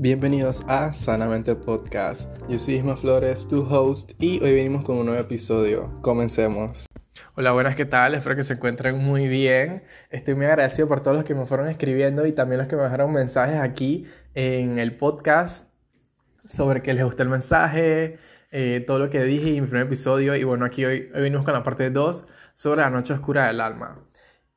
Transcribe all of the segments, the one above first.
Bienvenidos a Sanamente Podcast. Yo soy Isma Flores, tu host, y hoy venimos con un nuevo episodio. Comencemos. Hola, buenas, ¿qué tal? Espero que se encuentren muy bien. Estoy muy agradecido por todos los que me fueron escribiendo y también los que me dejaron mensajes aquí en el podcast sobre que les gustó el mensaje, eh, todo lo que dije en mi primer episodio. Y bueno, aquí hoy, hoy venimos con la parte 2 sobre la noche oscura del alma.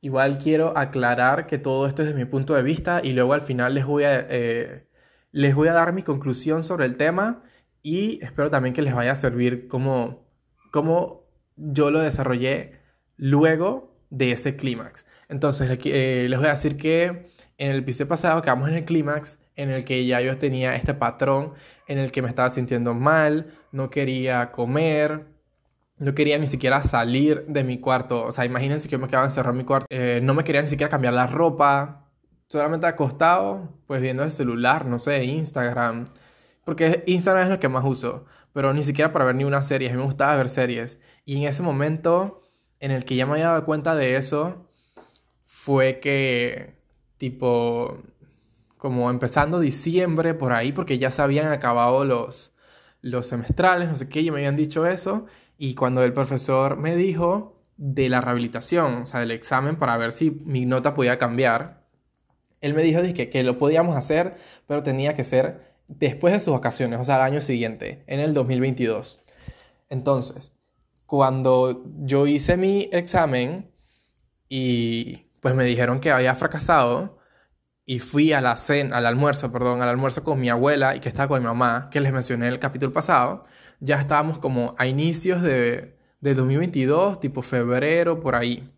Igual quiero aclarar que todo esto es desde mi punto de vista y luego al final les voy a... Eh, les voy a dar mi conclusión sobre el tema y espero también que les vaya a servir como, como yo lo desarrollé luego de ese clímax. Entonces, eh, les voy a decir que en el episodio pasado quedamos en el clímax en el que ya yo tenía este patrón en el que me estaba sintiendo mal, no quería comer, no quería ni siquiera salir de mi cuarto. O sea, imagínense que me quedaba encerrado en mi cuarto. Eh, no me quería ni siquiera cambiar la ropa solamente acostado, pues viendo el celular, no sé, Instagram. Porque Instagram es lo que más uso, pero ni siquiera para ver ni una serie. A mí me gustaba ver series. Y en ese momento en el que ya me había dado cuenta de eso, fue que, tipo, como empezando diciembre por ahí, porque ya se habían acabado los, los semestrales, no sé qué, ya me habían dicho eso. Y cuando el profesor me dijo de la rehabilitación, o sea, del examen para ver si mi nota podía cambiar, él me dijo que, que lo podíamos hacer, pero tenía que ser después de sus vacaciones, o sea, el año siguiente, en el 2022. Entonces, cuando yo hice mi examen y pues me dijeron que había fracasado y fui a la cena, al almuerzo, perdón, al almuerzo con mi abuela y que estaba con mi mamá, que les mencioné en el capítulo pasado, ya estábamos como a inicios de, de 2022, tipo febrero, por ahí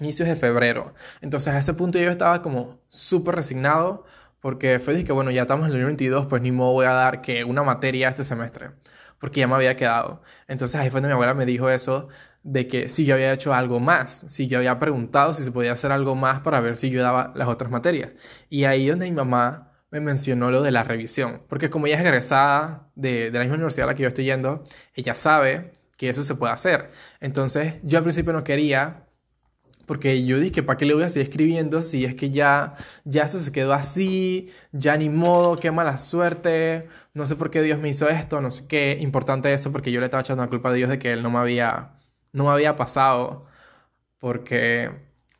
inicios de febrero. Entonces a ese punto yo estaba como súper resignado porque fue que bueno, ya estamos en el 2022, pues ni modo voy a dar que una materia este semestre, porque ya me había quedado. Entonces ahí fue donde mi abuela me dijo eso de que si yo había hecho algo más, si yo había preguntado si se podía hacer algo más para ver si yo daba las otras materias. Y ahí donde mi mamá me mencionó lo de la revisión, porque como ella es egresada de, de la misma universidad a la que yo estoy yendo, ella sabe que eso se puede hacer. Entonces yo al principio no quería porque yo dije, ¿para qué le voy a seguir escribiendo si es que ya, ya eso se quedó así, ya ni modo, qué mala suerte, no sé por qué Dios me hizo esto, no sé qué, importante eso, porque yo le estaba echando la culpa a Dios de que Él no me había, no me había pasado, porque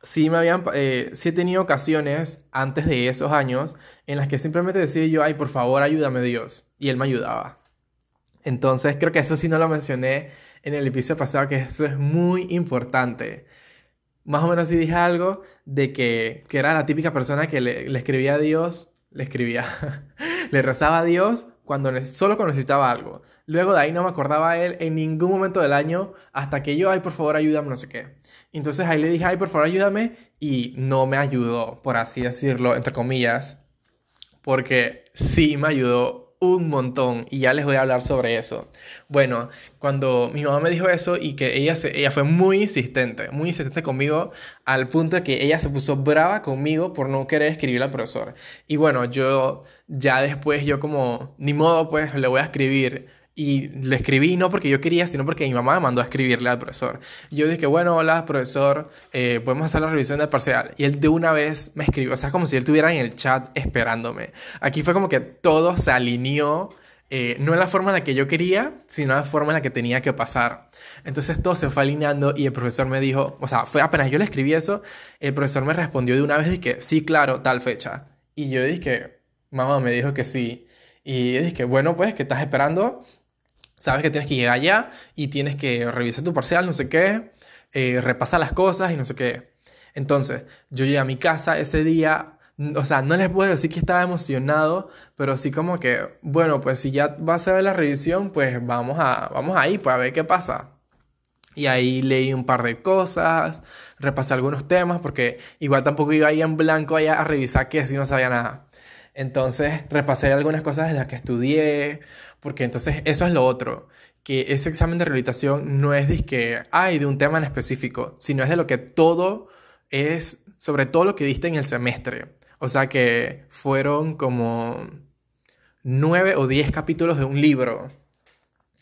sí me habían, eh, sí he tenido ocasiones antes de esos años en las que simplemente decía yo, ay, por favor, ayúdame Dios, y Él me ayudaba. Entonces creo que eso sí no lo mencioné en el episodio pasado, que eso es muy importante más o menos sí dije algo de que, que era la típica persona que le, escribía a Dios, le escribía, le rezaba a Dios cuando solo cuando necesitaba algo. Luego de ahí no me acordaba él en ningún momento del año hasta que yo, ay, por favor, ayúdame, no sé qué. Entonces ahí le dije, ay, por favor, ayúdame y no me ayudó, por así decirlo, entre comillas, porque sí me ayudó un montón y ya les voy a hablar sobre eso. Bueno, cuando mi mamá me dijo eso y que ella, se, ella fue muy insistente, muy insistente conmigo al punto de que ella se puso brava conmigo por no querer escribir al profesor. Y bueno, yo ya después yo como, ni modo pues le voy a escribir y le escribí no porque yo quería, sino porque mi mamá me mandó a escribirle al profesor. yo dije, bueno, hola, profesor, eh, podemos hacer la revisión del parcial. Y él de una vez me escribió, o sea, como si él estuviera en el chat esperándome. Aquí fue como que todo se alineó, eh, no en la forma en la que yo quería, sino en la forma en la que tenía que pasar. Entonces todo se fue alineando y el profesor me dijo, o sea, fue apenas yo le escribí eso, el profesor me respondió de una vez que sí, claro, tal fecha. Y yo dije, mamá me dijo que sí. Y dije, bueno, pues, ¿qué estás esperando? Sabes que tienes que llegar allá y tienes que revisar tu parcial, no sé qué, eh, repasar las cosas y no sé qué. Entonces, yo llegué a mi casa ese día, o sea, no les puedo decir que estaba emocionado, pero sí como que, bueno, pues si ya vas a ver la revisión, pues vamos a, vamos ahí, pues a ver qué pasa. Y ahí leí un par de cosas, repasé algunos temas, porque igual tampoco iba ahí en blanco allá a revisar que si no sabía nada. Entonces repasé algunas cosas en las que estudié, porque entonces eso es lo otro, que ese examen de rehabilitación no es de que hay de un tema en específico, sino es de lo que todo es, sobre todo lo que diste en el semestre. O sea que fueron como nueve o diez capítulos de un libro.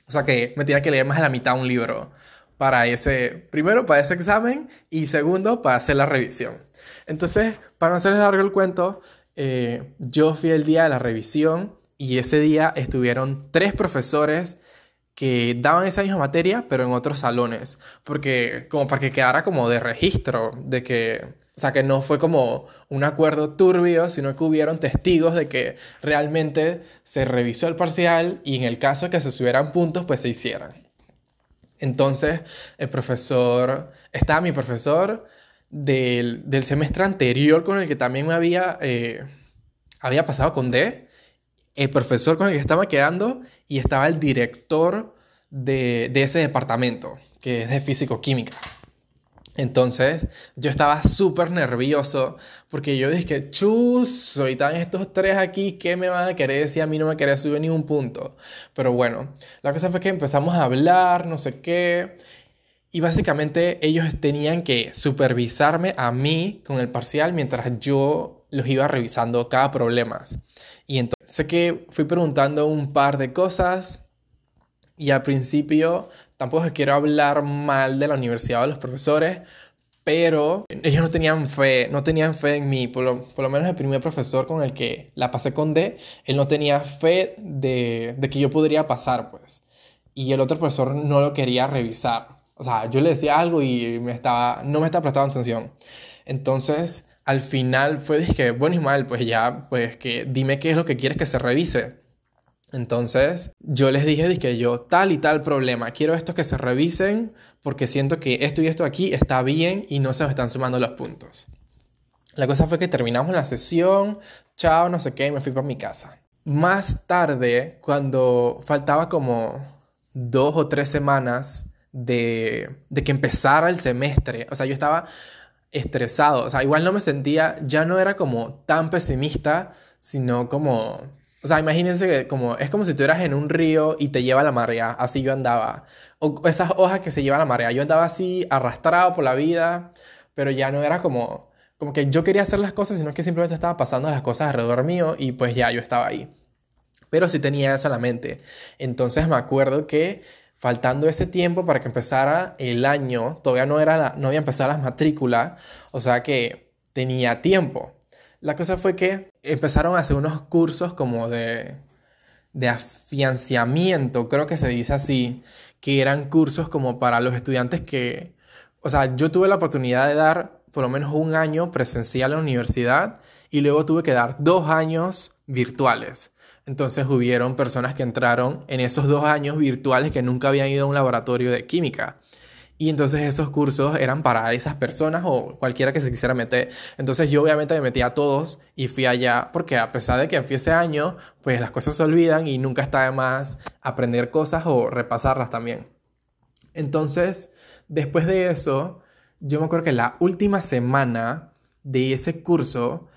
O sea que me tenía que leer más de la mitad un libro para ese, primero para ese examen y segundo para hacer la revisión. Entonces, para no hacerles largo el cuento, eh, yo fui el día de la revisión y ese día estuvieron tres profesores que daban esa misma materia, pero en otros salones, porque como para que quedara como de registro, de que, o sea, que no fue como un acuerdo turbio, sino que hubieron testigos de que realmente se revisó el parcial y en el caso de que se subieran puntos, pues se hicieran. Entonces, el profesor, estaba mi profesor del, semestre anterior con el que también me había, eh, había pasado con D, el profesor con el que estaba quedando y estaba el director de, de ese departamento, que es de físico-química. Entonces yo estaba súper nervioso porque yo dije, chus, están estos tres aquí, ¿qué me van a querer decir? A mí no me quería subir ni un punto. Pero bueno, la cosa fue que empezamos a hablar, no sé qué, y básicamente ellos tenían que supervisarme a mí con el parcial mientras yo los iba revisando cada problema. Y entonces sé que fui preguntando un par de cosas y al principio tampoco quiero hablar mal de la universidad o de los profesores, pero ellos no tenían fe, no tenían fe en mí, por lo, menos el primer profesor con el que la pasé con D, él no tenía fe de, de, que yo podría pasar, pues. Y el otro profesor no lo quería revisar. O sea, yo le decía algo y me estaba, no me estaba prestando atención. Entonces, al final fue, dije, bueno y mal, pues ya, pues que dime qué es lo que quieres que se revise. Entonces, yo les dije que yo tal y tal problema, quiero estos que se revisen porque siento que esto y esto aquí está bien y no se me están sumando los puntos. La cosa fue que terminamos la sesión, chao, no sé qué, y me fui para mi casa. Más tarde, cuando faltaba como dos o tres semanas de, de que empezara el semestre, o sea, yo estaba estresado, o sea, igual no me sentía, ya no era como tan pesimista, sino como o sea, imagínense que como, es como si estuvieras en un río y te lleva la marea, así yo andaba. O esas hojas que se llevan la marea, yo andaba así arrastrado por la vida, pero ya no era como, como que yo quería hacer las cosas, sino que simplemente estaba pasando las cosas alrededor mío y pues ya yo estaba ahí. Pero sí tenía eso en la mente. Entonces me acuerdo que faltando ese tiempo para que empezara el año, todavía no, era no había empezado las matrículas, o sea que tenía tiempo. La cosa fue que empezaron a hacer unos cursos como de, de afianciamiento, creo que se dice así, que eran cursos como para los estudiantes que, o sea, yo tuve la oportunidad de dar por lo menos un año presencial en la universidad y luego tuve que dar dos años virtuales. Entonces hubieron personas que entraron en esos dos años virtuales que nunca habían ido a un laboratorio de química. Y entonces esos cursos eran para esas personas o cualquiera que se quisiera meter. Entonces yo obviamente me metí a todos y fui allá porque a pesar de que fui ese año, pues las cosas se olvidan y nunca está de más aprender cosas o repasarlas también. Entonces, después de eso, yo me acuerdo que la última semana de ese curso,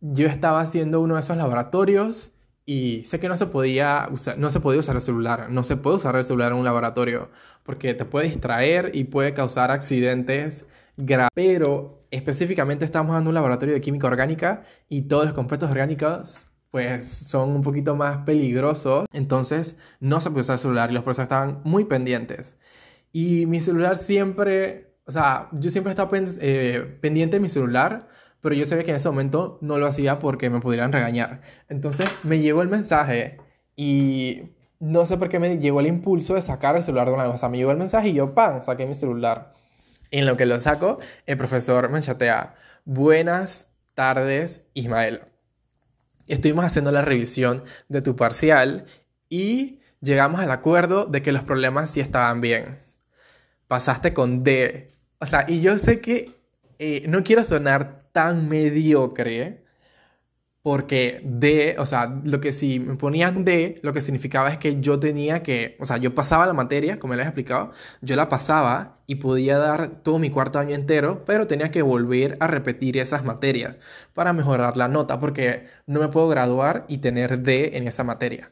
yo estaba haciendo uno de esos laboratorios y sé que no se podía usar, no se podía usar el celular, no se puede usar el celular en un laboratorio porque te puede distraer y puede causar accidentes graves. Pero específicamente estamos dando un laboratorio de química orgánica y todos los compuestos orgánicos pues son un poquito más peligrosos. Entonces no se puede usar el celular y los profesores estaban muy pendientes. Y mi celular siempre, o sea, yo siempre estaba eh, pendiente de mi celular, pero yo sabía que en ese momento no lo hacía porque me pudieran regañar. Entonces me llegó el mensaje y no sé por qué me llegó el impulso de sacar el celular de una vez. O sea, me llegó el mensaje y yo, ¡pam!, saqué mi celular. En lo que lo saco, el profesor me chatea, buenas tardes, Ismael. Estuvimos haciendo la revisión de tu parcial y llegamos al acuerdo de que los problemas sí estaban bien. Pasaste con D. O sea, y yo sé que eh, no quiero sonar tan mediocre, porque D, o sea, lo que si me ponían D, lo que significaba es que yo tenía que, o sea, yo pasaba la materia, como les he explicado, yo la pasaba y podía dar todo mi cuarto año entero, pero tenía que volver a repetir esas materias para mejorar la nota, porque no me puedo graduar y tener D en esa materia.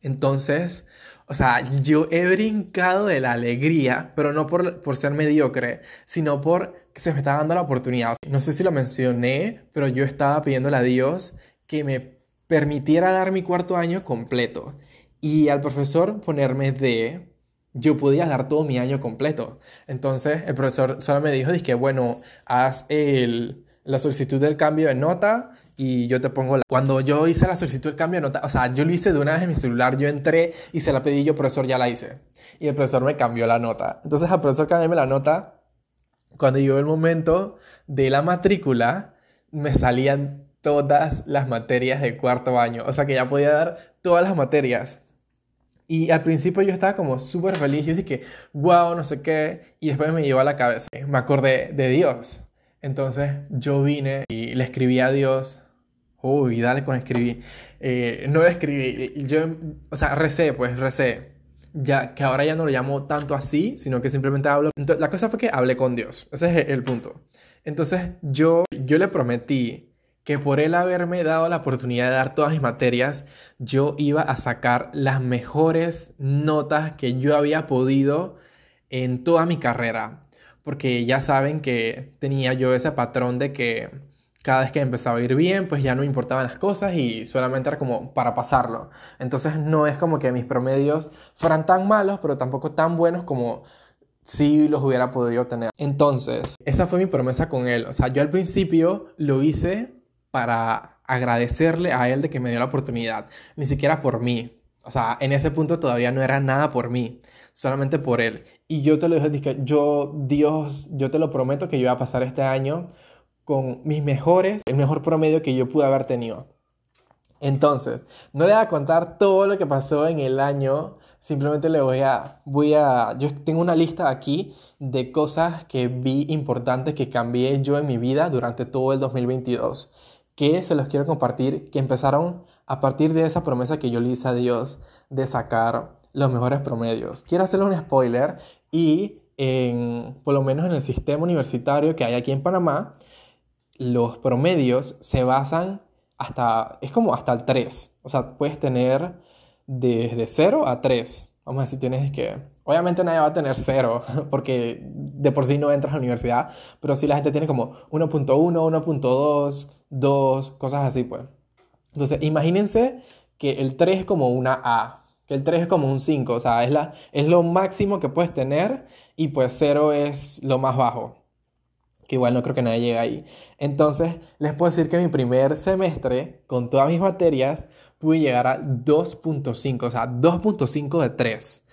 Entonces, o sea, yo he brincado de la alegría, pero no por, por ser mediocre, sino por que se me estaba dando la oportunidad. No sé si lo mencioné, pero yo estaba pidiéndole a Dios que me permitiera dar mi cuarto año completo. Y al profesor ponerme de, yo podía dar todo mi año completo. Entonces el profesor solo me dijo, que bueno, haz el, la solicitud del cambio de nota y yo te pongo la... Cuando yo hice la solicitud del cambio de nota, o sea, yo lo hice de una vez en mi celular, yo entré y se la pedí yo, profesor, ya la hice. Y el profesor me cambió la nota. Entonces al profesor cambió la nota, cuando llegó el momento de la matrícula, me salían todas las materias de cuarto año. O sea que ya podía dar todas las materias. Y al principio yo estaba como súper feliz. Yo dije, wow, no sé qué. Y después me llevó a la cabeza. Me acordé de Dios. Entonces yo vine y le escribí a Dios Uy, dale con escribir. Eh, no escribí, yo, o sea, recé, pues recé. Ya, que ahora ya no lo llamo tanto así, sino que simplemente hablo. La cosa fue que hablé con Dios. Ese es el punto. Entonces, yo, yo le prometí que por él haberme dado la oportunidad de dar todas mis materias, yo iba a sacar las mejores notas que yo había podido en toda mi carrera. Porque ya saben que tenía yo ese patrón de que cada vez que empezaba a ir bien, pues ya no importaban las cosas y solamente era como para pasarlo. Entonces no es como que mis promedios fueran tan malos, pero tampoco tan buenos como si los hubiera podido tener. Entonces, esa fue mi promesa con él. O sea, yo al principio lo hice para agradecerle a él de que me dio la oportunidad, ni siquiera por mí. O sea, en ese punto todavía no era nada por mí, solamente por él. Y yo te lo dije, yo, Dios, yo te lo prometo que yo voy a pasar este año con mis mejores, el mejor promedio que yo pude haber tenido. Entonces, no le voy a contar todo lo que pasó en el año, simplemente le voy a, voy a, yo tengo una lista aquí de cosas que vi importantes que cambié yo en mi vida durante todo el 2022, que se los quiero compartir, que empezaron a partir de esa promesa que yo le hice a Dios de sacar los mejores promedios. Quiero hacerle un spoiler y en, por lo menos en el sistema universitario que hay aquí en Panamá, los promedios se basan hasta, es como hasta el 3. O sea, puedes tener desde 0 a 3. Vamos a decir, tienes que... Obviamente nadie va a tener 0 porque de por sí no entras a la universidad, pero sí la gente tiene como 1.1, 1.2, 2, cosas así, pues. Entonces, imagínense que el 3 es como una A, que el 3 es como un 5, o sea, es, la, es lo máximo que puedes tener y pues 0 es lo más bajo que igual no creo que nadie llegue ahí. Entonces, les puedo decir que mi primer semestre, con todas mis materias, pude llegar a 2.5, o sea, 2.5 de 3.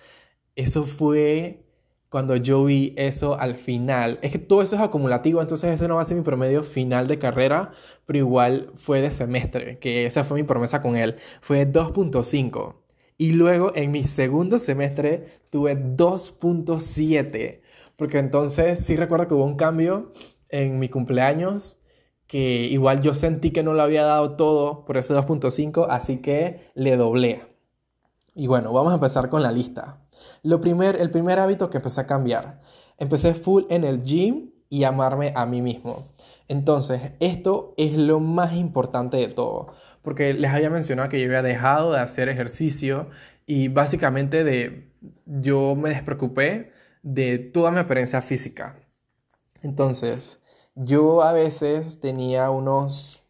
Eso fue cuando yo vi eso al final. Es que todo eso es acumulativo, entonces ese no va a ser mi promedio final de carrera, pero igual fue de semestre, que esa fue mi promesa con él. Fue 2.5. Y luego en mi segundo semestre tuve 2.7. Porque entonces sí recuerdo que hubo un cambio en mi cumpleaños que igual yo sentí que no lo había dado todo por ese 2.5, así que le doblé. Y bueno, vamos a empezar con la lista. Lo primer, el primer hábito que empecé a cambiar. Empecé full en el gym y amarme a mí mismo. Entonces, esto es lo más importante de todo, porque les había mencionado que yo había dejado de hacer ejercicio y básicamente de yo me despreocupé de toda mi apariencia física. Entonces, yo a veces tenía unos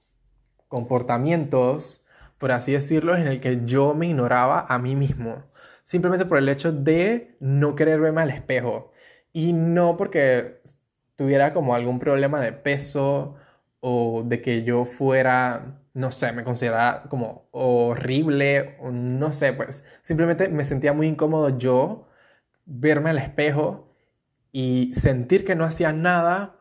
comportamientos, por así decirlo, en el que yo me ignoraba a mí mismo, simplemente por el hecho de no querer verme al espejo y no porque tuviera como algún problema de peso o de que yo fuera, no sé, me considerara como horrible o no sé, pues simplemente me sentía muy incómodo yo verme al espejo y sentir que no hacía nada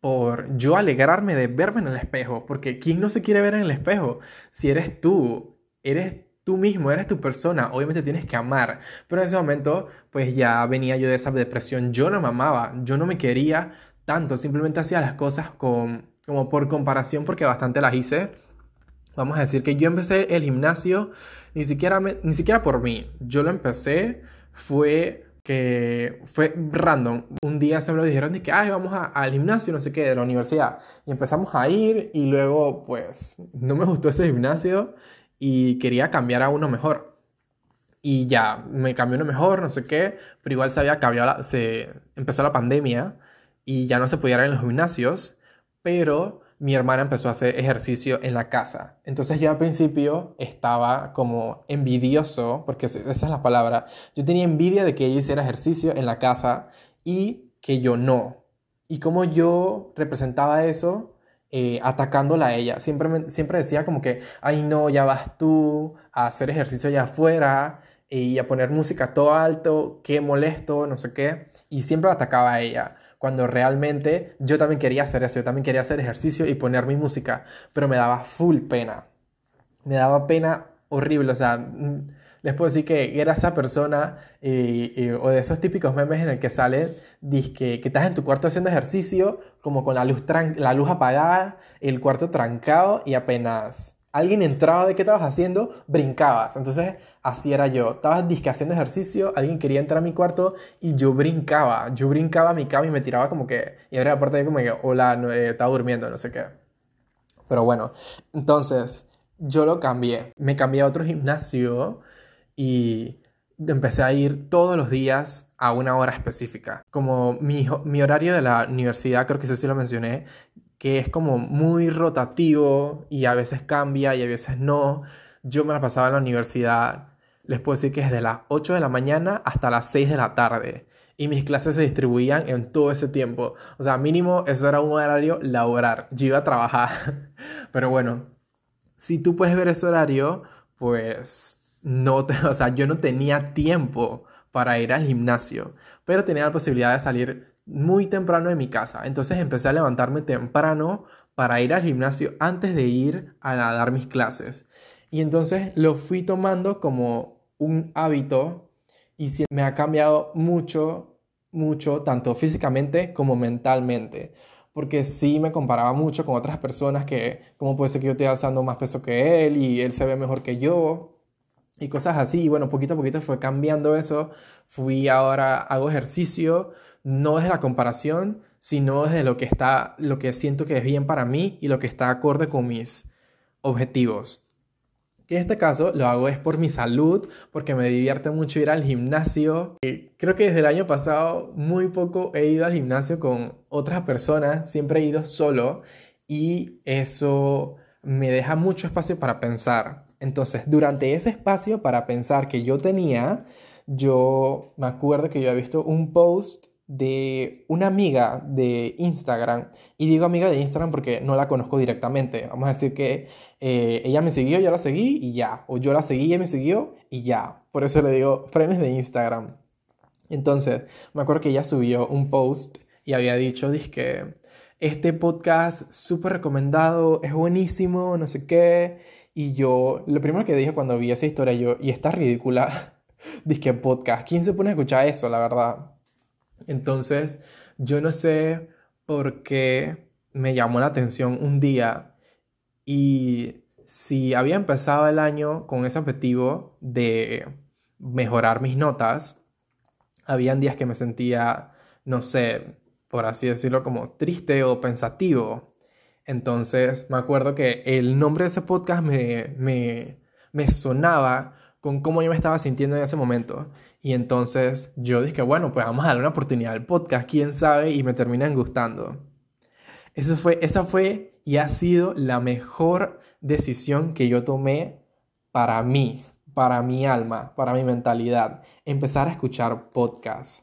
por yo alegrarme de verme en el espejo, porque ¿quién no se quiere ver en el espejo? Si eres tú, eres tú mismo, eres tu persona, obviamente tienes que amar, pero en ese momento pues ya venía yo de esa depresión, yo no me amaba, yo no me quería tanto, simplemente hacía las cosas con, como por comparación porque bastante las hice. Vamos a decir que yo empecé el gimnasio ni siquiera, ni siquiera por mí, yo lo empecé fue que fue random. Un día se me lo dijeron de que, ay, vamos al gimnasio, no sé qué, de la universidad. Y empezamos a ir y luego, pues, no me gustó ese gimnasio y quería cambiar a uno mejor. Y ya, me cambió uno mejor, no sé qué, pero igual se había se empezó la pandemia y ya no se podía ir en los gimnasios, pero mi hermana empezó a hacer ejercicio en la casa. Entonces yo al principio estaba como envidioso, porque esa es la palabra, yo tenía envidia de que ella hiciera ejercicio en la casa y que yo no. Y como yo representaba eso eh, atacándola a ella. Siempre, siempre decía como que, ay no, ya vas tú a hacer ejercicio allá afuera y a poner música todo alto, qué molesto, no sé qué. Y siempre atacaba a ella. Cuando realmente yo también quería hacer eso, yo también quería hacer ejercicio y poner mi música, pero me daba full pena. Me daba pena horrible, o sea, mm, les puedo decir que era esa persona o de esos típicos memes en el que sale, que, que estás en tu cuarto haciendo ejercicio, como con la luz, la luz apagada, el cuarto trancado y apenas alguien entraba de qué estabas haciendo, brincabas. Entonces, así era yo. Estabas disque haciendo ejercicio, alguien quería entrar a mi cuarto y yo brincaba. Yo brincaba a mi cama y me tiraba como que. Y ahora aparte de como que, hola, no, eh, estaba durmiendo, no sé qué. Pero bueno, entonces yo lo cambié. Me cambié a otro gimnasio y empecé a ir todos los días a una hora específica. Como mi, mi horario de la universidad, creo que eso sí lo mencioné, que es como muy rotativo y a veces cambia y a veces no. Yo me la pasaba en la universidad, les puedo decir que desde las 8 de la mañana hasta las 6 de la tarde. Y mis clases se distribuían en todo ese tiempo. O sea, mínimo eso era un horario laboral. Yo iba a trabajar. Pero bueno, si tú puedes ver ese horario, pues no, te, o sea, yo no tenía tiempo para ir al gimnasio, pero tenía la posibilidad de salir muy temprano de mi casa. Entonces empecé a levantarme temprano para ir al gimnasio antes de ir a dar mis clases. Y entonces lo fui tomando como un hábito y me ha cambiado mucho, mucho, tanto físicamente como mentalmente. Porque sí me comparaba mucho con otras personas que, ¿cómo puede ser que yo esté alzando más peso que él y él se ve mejor que yo? Y cosas así. Y bueno, poquito a poquito fue cambiando eso. Fui ahora, hago ejercicio, no desde la comparación, sino desde lo que está, lo que siento que es bien para mí y lo que está acorde con mis objetivos. Que en este caso lo hago es por mi salud, porque me divierte mucho ir al gimnasio. Creo que desde el año pasado muy poco he ido al gimnasio con otras personas, siempre he ido solo y eso me deja mucho espacio para pensar. Entonces, durante ese espacio para pensar que yo tenía, yo me acuerdo que yo había visto un post de una amiga de Instagram, y digo amiga de Instagram porque no la conozco directamente, vamos a decir que eh, ella me siguió, yo la seguí y ya, o yo la seguí, ella me siguió y ya, por eso le digo frenes de Instagram. Entonces, me acuerdo que ella subió un post y había dicho, que este podcast súper recomendado, es buenísimo, no sé qué, y yo, lo primero que dije cuando vi esa historia, yo, y está ridícula, que podcast, ¿quién se pone a escuchar eso, la verdad? Entonces, yo no sé por qué me llamó la atención un día y si había empezado el año con ese objetivo de mejorar mis notas, habían días que me sentía, no sé, por así decirlo, como triste o pensativo. Entonces me acuerdo que el nombre de ese podcast me, me, me sonaba con cómo yo me estaba sintiendo en ese momento. Y entonces yo dije, bueno, pues vamos a darle una oportunidad al podcast, quién sabe, y me terminan gustando. Eso fue, esa fue y ha sido la mejor decisión que yo tomé para mí, para mi alma, para mi mentalidad. Empezar a escuchar podcasts.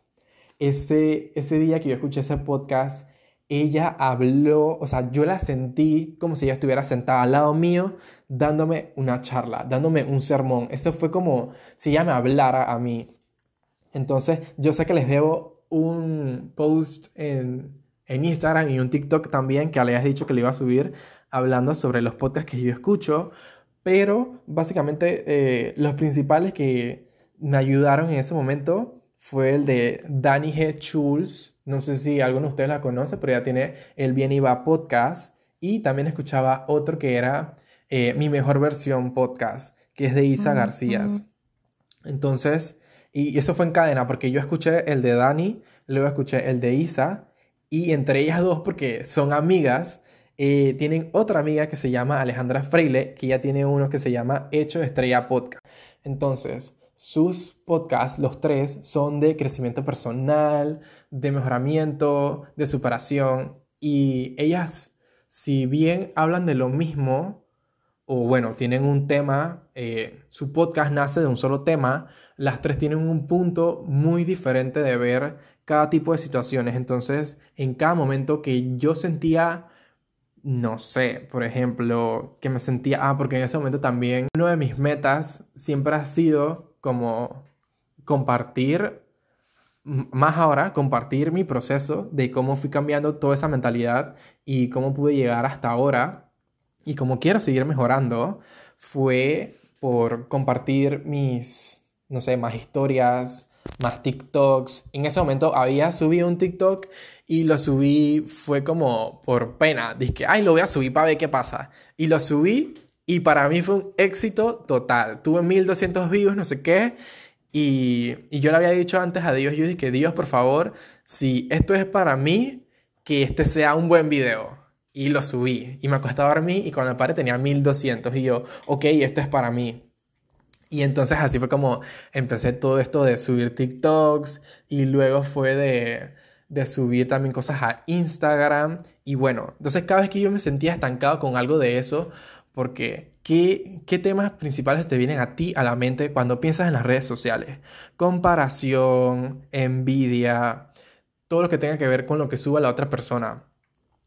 Ese, ese día que yo escuché ese podcast, ella habló, o sea, yo la sentí como si ella estuviera sentada al lado mío dándome una charla, dándome un sermón. Eso fue como si ella me hablara a mí. Entonces, yo sé que les debo un post en, en Instagram y un TikTok también que le hayas dicho que le iba a subir hablando sobre los podcasts que yo escucho, pero básicamente eh, los principales que me ayudaron en ese momento fue el de Danny G. Schulz, no sé si alguno de ustedes la conoce, pero ella tiene el Bien Va podcast. Y también escuchaba otro que era eh, Mi Mejor Versión podcast, que es de Isa García. Entonces, y eso fue en cadena, porque yo escuché el de Dani, luego escuché el de Isa, y entre ellas dos, porque son amigas, eh, tienen otra amiga que se llama Alejandra Freile, que ya tiene uno que se llama Hecho Estrella Podcast. Entonces, sus podcasts, los tres, son de crecimiento personal, de mejoramiento, de superación. Y ellas, si bien hablan de lo mismo, o bueno, tienen un tema, eh, su podcast nace de un solo tema, las tres tienen un punto muy diferente de ver cada tipo de situaciones. Entonces, en cada momento que yo sentía no sé, por ejemplo, que me sentía, ah, porque en ese momento también uno de mis metas siempre ha sido como compartir, más ahora, compartir mi proceso de cómo fui cambiando toda esa mentalidad y cómo pude llegar hasta ahora y cómo quiero seguir mejorando, fue por compartir mis, no sé, más historias, más TikToks. En ese momento había subido un TikTok y lo subí, fue como por pena. Dije, ay, lo voy a subir para ver qué pasa. Y lo subí y para mí fue un éxito total. Tuve 1200 views, no sé qué. Y, y yo le había dicho antes a Dios, yo dije, Dios, por favor, si esto es para mí, que este sea un buen video. Y lo subí. Y me acosté a dormir y cuando paré tenía 1200. Y yo, ok, esto es para mí. Y entonces así fue como empecé todo esto de subir TikToks y luego fue de, de subir también cosas a Instagram. Y bueno, entonces cada vez que yo me sentía estancado con algo de eso, porque ¿qué, ¿qué temas principales te vienen a ti a la mente cuando piensas en las redes sociales? Comparación, envidia, todo lo que tenga que ver con lo que suba la otra persona.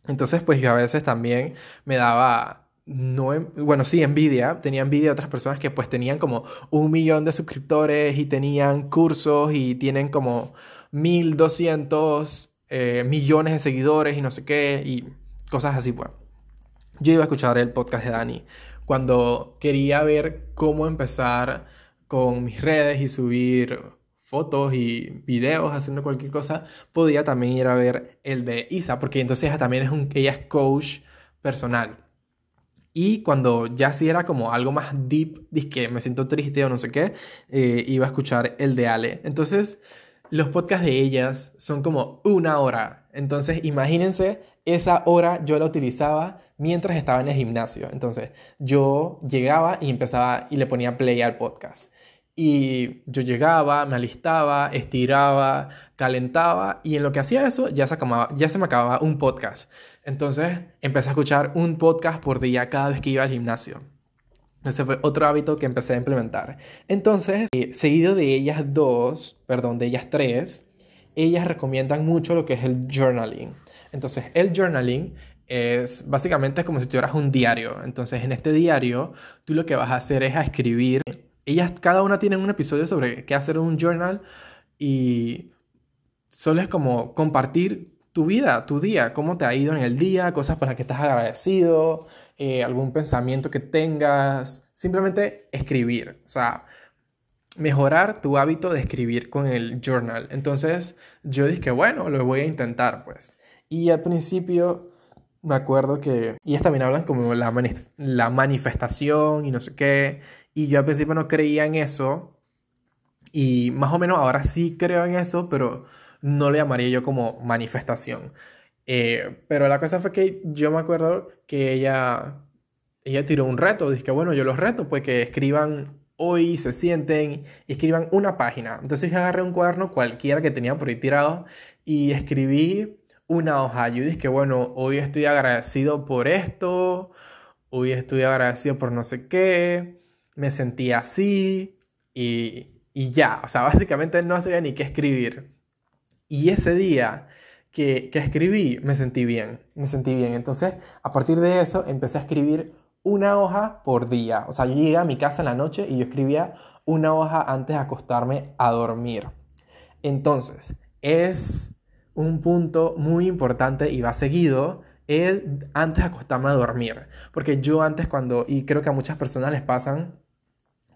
Entonces, pues yo a veces también me daba no, bueno, sí, envidia, tenía envidia de otras personas que pues tenían como un millón de suscriptores y tenían cursos y tienen como 1200 eh, millones de seguidores y no sé qué y cosas así, pues. Yo iba a escuchar el podcast de Dani cuando quería ver cómo empezar con mis redes y subir fotos y videos haciendo cualquier cosa, podía también ir a ver el de Isa, porque entonces ella también es un, ella es coach personal. Y cuando ya sí era como algo más deep, que me siento triste o no sé qué, eh, iba a escuchar el de Ale. Entonces, los podcasts de ellas son como una hora. Entonces, imagínense, esa hora yo la utilizaba mientras estaba en el gimnasio. Entonces, yo llegaba y empezaba y le ponía play al podcast. Y yo llegaba, me alistaba, estiraba, calentaba y en lo que hacía eso ya se, acababa, ya se me acababa un podcast. Entonces empecé a escuchar un podcast por día cada vez que iba al gimnasio. Ese fue otro hábito que empecé a implementar. Entonces, eh, seguido de ellas dos, perdón, de ellas tres, ellas recomiendan mucho lo que es el journaling. Entonces, el journaling es básicamente como si tuvieras un diario. Entonces, en este diario, tú lo que vas a hacer es a escribir. Ellas, cada una tienen un episodio sobre qué hacer un journal y solo es como compartir tu vida, tu día, cómo te ha ido en el día, cosas por las que estás agradecido, eh, algún pensamiento que tengas, simplemente escribir, o sea, mejorar tu hábito de escribir con el journal. Entonces yo dije, bueno, lo voy a intentar, pues. Y al principio me acuerdo que ellas también hablan como la, la manifestación y no sé qué, y yo al principio no creía en eso, y más o menos ahora sí creo en eso, pero no le llamaría yo como manifestación. Eh, pero la cosa fue que yo me acuerdo que ella, ella tiró un reto. Dije, bueno, yo los reto, pues que escriban hoy, se sienten escriban una página. Entonces yo agarré un cuaderno cualquiera que tenía por ahí tirado y escribí una hoja. Yo dije, bueno, hoy estoy agradecido por esto, hoy estoy agradecido por no sé qué, me sentí así y, y ya. O sea, básicamente no sabía ni qué escribir. Y ese día que, escribí, me sentí bien, me sentí bien. Entonces, a partir de eso, empecé a escribir una hoja por día. O sea, yo llegué a mi casa en la noche y yo escribía una hoja antes de acostarme a dormir. Entonces, es un punto muy importante y va seguido el antes de acostarme a dormir. Porque yo antes cuando, y creo que a muchas personas les pasan,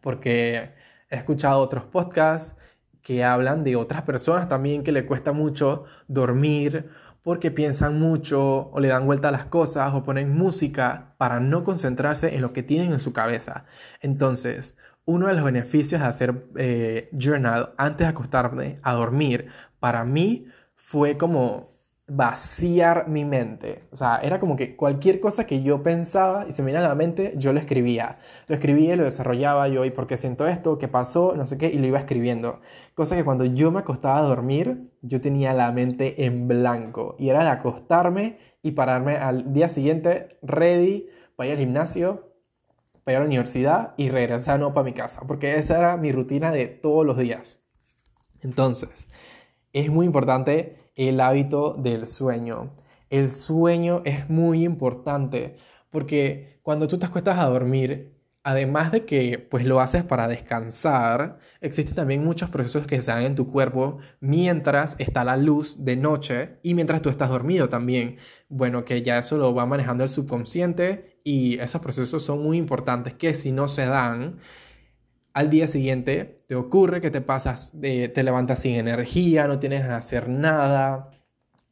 porque he escuchado otros podcasts que hablan de otras personas también que le cuesta mucho dormir porque piensan mucho o le dan vuelta a las cosas o ponen música para no concentrarse en lo que tienen en su cabeza. Entonces, uno de los beneficios de hacer eh, journal antes de acostarme a dormir, para mí fue como vaciar mi mente. O sea, era como que cualquier cosa que yo pensaba y se me venía a la mente, yo lo escribía. Lo escribía lo desarrollaba yo, y por qué siento esto, qué pasó, no sé qué, y lo iba escribiendo. Cosa que cuando yo me acostaba a dormir, yo tenía la mente en blanco. Y era de acostarme y pararme al día siguiente ready para ir al gimnasio, para ir a la universidad y regresar no mi casa. Porque esa era mi rutina de todos los días. Entonces, es muy importante el hábito del sueño. el sueño es muy importante porque cuando tú te acuestas a dormir, además de que pues lo haces para descansar, existen también muchos procesos que se dan en tu cuerpo mientras está la luz de noche y mientras tú estás dormido también. Bueno, que ya eso lo va manejando el subconsciente y esos procesos son muy importantes que si no se dan, al día siguiente te ocurre que te pasas, de, te levantas sin energía, no tienes que hacer nada,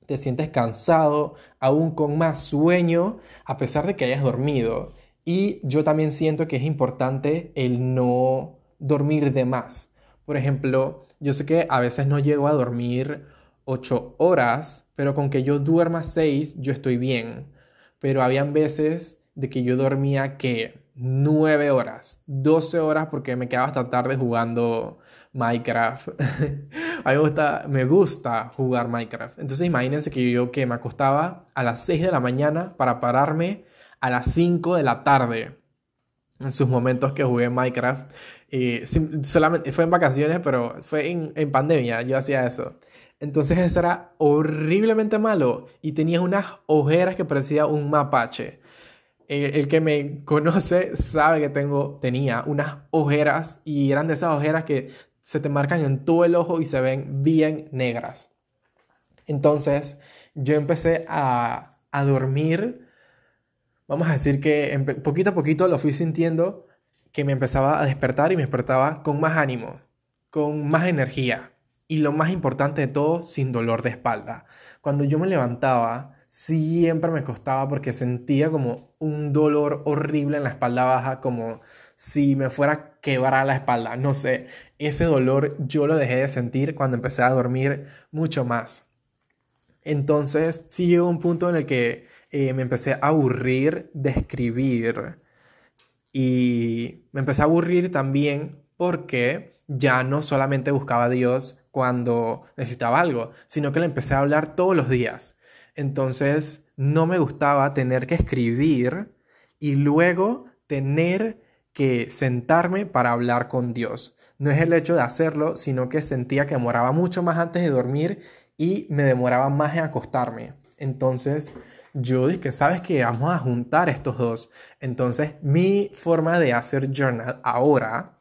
te sientes cansado, aún con más sueño, a pesar de que hayas dormido. Y yo también siento que es importante el no dormir de más. Por ejemplo, yo sé que a veces no llego a dormir 8 horas, pero con que yo duerma 6, yo estoy bien. Pero habían veces de que yo dormía que 9 horas, 12 horas porque me quedaba hasta tarde jugando Minecraft. a mí me gusta, me gusta jugar Minecraft. Entonces imagínense que yo que me acostaba a las 6 de la mañana para pararme a las 5 de la tarde. En sus momentos que jugué Minecraft. solamente, fue en vacaciones, pero fue en, en pandemia. Yo hacía eso. Entonces eso era horriblemente malo. Y tenía unas ojeras que parecía un mapache. El, que me conoce sabe que tengo, tenía unas ojeras y eran de esas ojeras que se te marcan en todo el ojo y se ven bien negras. Entonces yo empecé a, a dormir, vamos a decir que poquito a poquito lo fui sintiendo que me empezaba a despertar y me despertaba con más ánimo, con más energía y lo más importante de todo, sin dolor de espalda. Cuando yo me levantaba, siempre me costaba porque sentía como un dolor horrible en la espalda baja, como si me fuera a quebrar la espalda. No sé, ese dolor yo lo dejé de sentir cuando empecé a dormir mucho más. Entonces, sí llegó un punto en el que eh, me empecé a aburrir de escribir y me empecé a aburrir también porque ya no solamente buscaba a Dios cuando necesitaba algo, sino que le empecé a hablar todos los días. Entonces, no me gustaba tener que escribir y luego tener que sentarme para hablar con Dios. No es el hecho de hacerlo, sino que sentía que demoraba mucho más antes de dormir y me demoraba más en acostarme. Entonces yo dije, ¿sabes qué? Vamos a juntar estos dos. Entonces mi forma de hacer journal ahora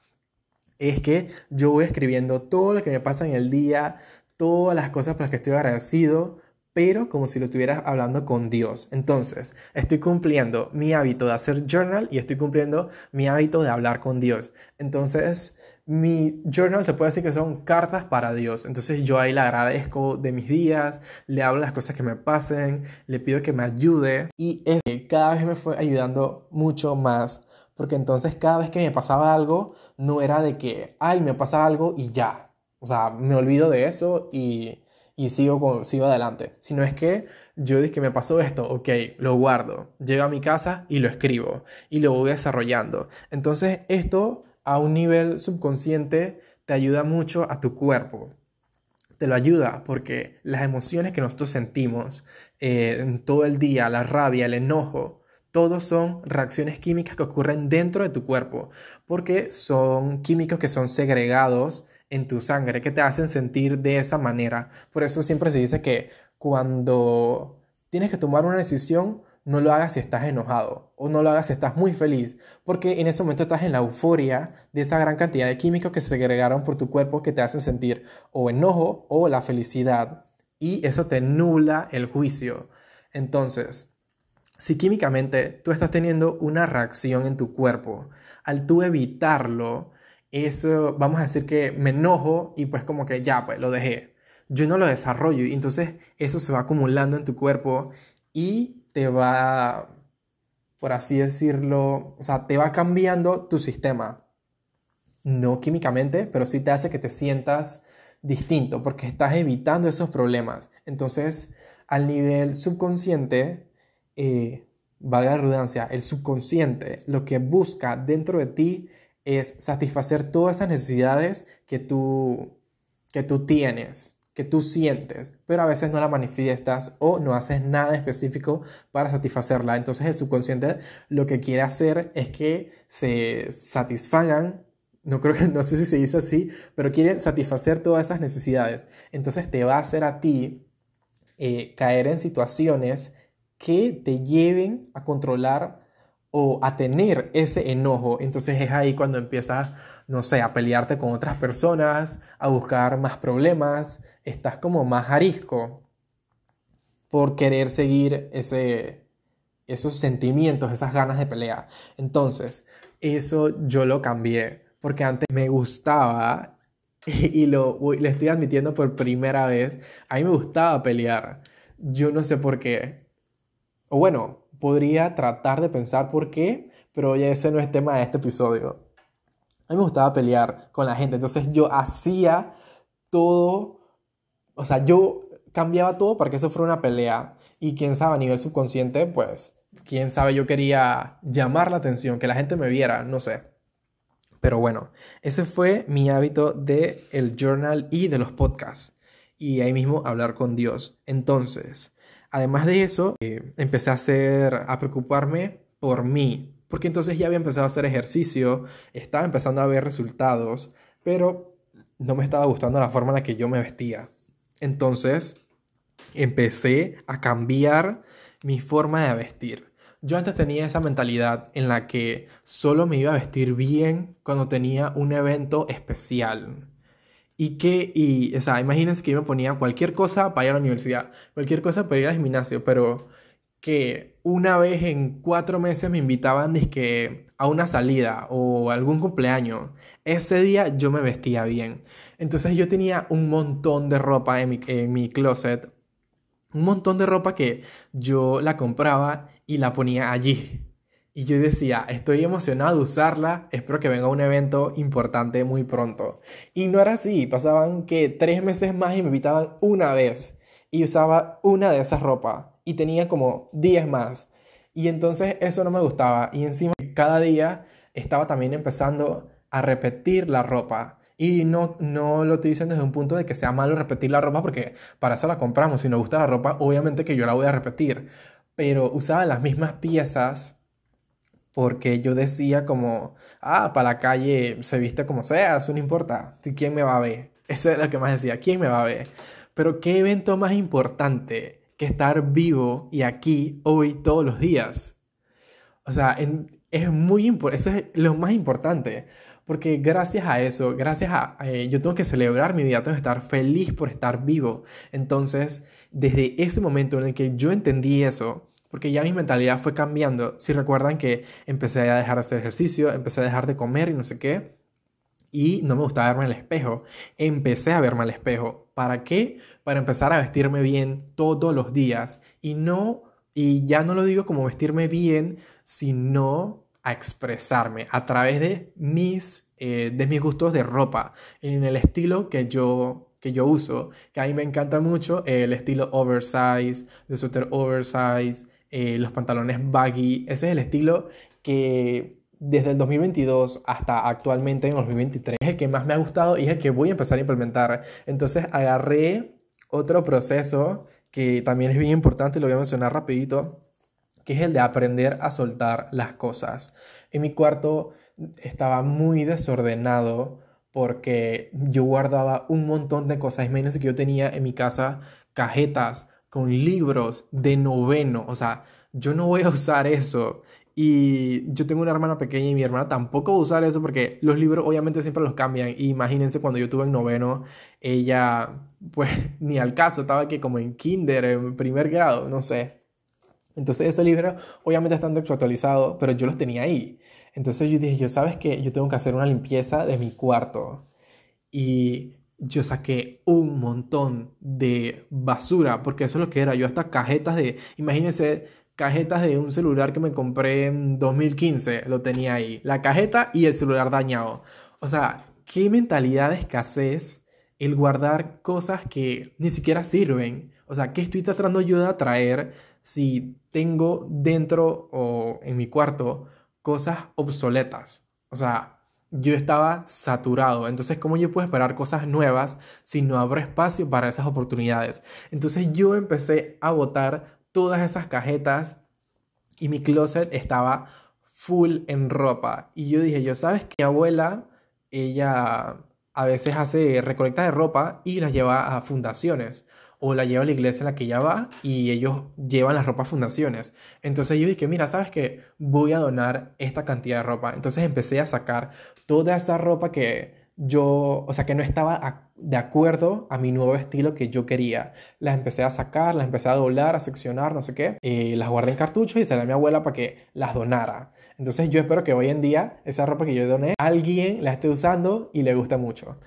es que yo voy escribiendo todo lo que me pasa en el día, todas las cosas por las que estoy agradecido, pero como si lo estuvieras hablando con Dios. Entonces, estoy cumpliendo mi hábito de hacer journal y estoy cumpliendo mi hábito de hablar con Dios. Entonces, mi journal se puede decir que son cartas para Dios. Entonces, yo ahí le agradezco de mis días, le hablo las cosas que me pasen, le pido que me ayude y es que cada vez me fue ayudando mucho más. Porque entonces cada vez que me pasaba algo, no era de que, ay, me pasa algo y ya. O sea, me olvido de eso y y sigo, sigo adelante. Si no es que yo dije me pasó esto, ok, lo guardo, llego a mi casa y lo escribo y lo voy desarrollando. Entonces esto a un nivel subconsciente te ayuda mucho a tu cuerpo. Te lo ayuda porque las emociones que nosotros sentimos eh, todo el día, la rabia, el enojo, todos son reacciones químicas que ocurren dentro de tu cuerpo, porque son químicos que son segregados en tu sangre que te hacen sentir de esa manera. Por eso siempre se dice que cuando tienes que tomar una decisión, no lo hagas si estás enojado o no lo hagas si estás muy feliz, porque en ese momento estás en la euforia de esa gran cantidad de químicos que se segregaron por tu cuerpo que te hacen sentir o enojo o la felicidad y eso te nula el juicio. Entonces, si químicamente tú estás teniendo una reacción en tu cuerpo, al tú evitarlo, eso, vamos a decir que me enojo y pues como que ya, pues lo dejé. Yo no lo desarrollo y entonces eso se va acumulando en tu cuerpo y te va, por así decirlo, o sea, te va cambiando tu sistema. No químicamente, pero sí te hace que te sientas distinto porque estás evitando esos problemas. Entonces, al nivel subconsciente, eh, valga la redundancia, el subconsciente lo que busca dentro de ti es satisfacer todas esas necesidades que tú, que tú tienes, que tú sientes, pero a veces no la manifiestas o no haces nada específico para satisfacerla. Entonces el subconsciente lo que quiere hacer es que se satisfagan, no creo que, no sé si se dice así, pero quiere satisfacer todas esas necesidades. Entonces te va a hacer a ti eh, caer en situaciones que te lleven a controlar o a tener ese enojo. Entonces es ahí cuando empiezas, no sé, a pelearte con otras personas, a buscar más problemas, estás como más arisco por querer seguir ese, esos sentimientos, esas ganas de pelea. Entonces, eso yo lo cambié, porque antes me gustaba, y lo, lo estoy admitiendo por primera vez, a mí me gustaba pelear. Yo no sé por qué. O bueno, podría tratar de pensar por qué, pero ya ese no es tema de este episodio. A mí me gustaba pelear con la gente, entonces yo hacía todo, o sea, yo cambiaba todo para que eso fuera una pelea. Y quién sabe, a nivel subconsciente, pues, quién sabe, yo quería llamar la atención, que la gente me viera, no sé. Pero bueno, ese fue mi hábito de el journal y de los podcasts. Y ahí mismo hablar con Dios. Entonces, además de eso, eh, empecé a hacer, a preocuparme por mí. Porque entonces ya había empezado a hacer ejercicio, estaba empezando a ver resultados, pero no me estaba gustando la forma en la que yo me vestía. Entonces, empecé a cambiar mi forma de vestir. Yo antes tenía esa mentalidad en la que solo me iba a vestir bien cuando tenía un evento especial. Y que, y, o sea, imagínense que yo me ponía cualquier cosa para ir a la universidad, cualquier cosa para ir al gimnasio, pero que una vez en cuatro meses me invitaban a una salida o algún cumpleaños. Ese día yo me vestía bien. Entonces yo tenía un montón de ropa en mi, en mi closet un montón de ropa que yo la compraba y la ponía allí. Y yo decía, estoy emocionado de usarla, espero que venga un evento importante muy pronto. Y no era así, pasaban que tres meses más y me invitaban una vez y usaba una de esas ropas y tenía como 10 más. Y entonces eso no me gustaba y encima cada día estaba también empezando a repetir la ropa. Y no, no lo diciendo desde un punto de que sea malo repetir la ropa porque para eso la compramos. Si nos gusta la ropa, obviamente que yo la voy a repetir. Pero usaba las mismas piezas porque yo decía como, ah, para la calle se viste como sea, eso no importa. ¿Quién me va a ver? Eso es lo que más decía, ¿quién me va a ver? Pero ¿qué evento más importante que estar vivo y aquí, hoy, todos los días? O sea, es muy importante, eso es lo más importante. Porque gracias a eso, gracias a... Eh, yo tengo que celebrar mi vida, tengo que estar feliz por estar vivo. Entonces, desde ese momento en el que yo entendí eso, porque ya mi mentalidad fue cambiando, si recuerdan que empecé a dejar de hacer ejercicio, empecé a dejar de comer y no sé qué, y no me gustaba verme al espejo. Empecé a verme al espejo. ¿Para qué? Para empezar a vestirme bien todos los días. Y no, y ya no lo digo como vestirme bien, sino a expresarme a través de mis, eh, de mis gustos de ropa, en el estilo que yo, que yo uso, que a mí me encanta mucho el estilo oversize, de suéter oversize, eh, los pantalones baggy, ese es el estilo que desde el 2022 hasta actualmente en el 2023 es el que más me ha gustado y es el que voy a empezar a implementar. Entonces agarré otro proceso que también es bien importante, lo voy a mencionar rapidito, que es el de aprender a soltar las cosas. En mi cuarto estaba muy desordenado porque yo guardaba un montón de cosas. Imagínense que yo tenía en mi casa cajetas con libros de noveno. O sea, yo no voy a usar eso. Y yo tengo una hermana pequeña y mi hermana tampoco va a usar eso porque los libros obviamente siempre los cambian. Y imagínense cuando yo tuve en noveno, ella pues ni al caso, estaba aquí como en kinder, en primer grado, no sé. Entonces ese libro obviamente están desactualizados, pero yo los tenía ahí. Entonces yo dije, yo sabes que yo tengo que hacer una limpieza de mi cuarto. Y yo saqué un montón de basura, porque eso es lo que era. Yo hasta cajetas de, imagínense, cajetas de un celular que me compré en 2015, lo tenía ahí. La cajeta y el celular dañado. O sea, qué mentalidad de escasez el guardar cosas que ni siquiera sirven. O sea, ¿qué estoy tratando yo de atraer si tengo dentro o en mi cuarto cosas obsoletas. O sea, yo estaba saturado. Entonces, ¿cómo yo puedo esperar cosas nuevas si no abro espacio para esas oportunidades? Entonces, yo empecé a botar todas esas cajetas y mi closet estaba full en ropa. Y yo dije, yo sabes que mi abuela, ella a veces hace recolecta de ropa y las lleva a fundaciones o la lleva a la iglesia en la que ella va y ellos llevan las ropas fundaciones. Entonces yo dije, mira, ¿sabes qué? Voy a donar esta cantidad de ropa. Entonces empecé a sacar toda esa ropa que yo, o sea, que no estaba de acuerdo a mi nuevo estilo que yo quería. Las empecé a sacar, las empecé a doblar, a seccionar, no sé qué. Eh, las guardé en cartuchos y se la a mi abuela para que las donara. Entonces yo espero que hoy en día esa ropa que yo doné, alguien la esté usando y le guste mucho.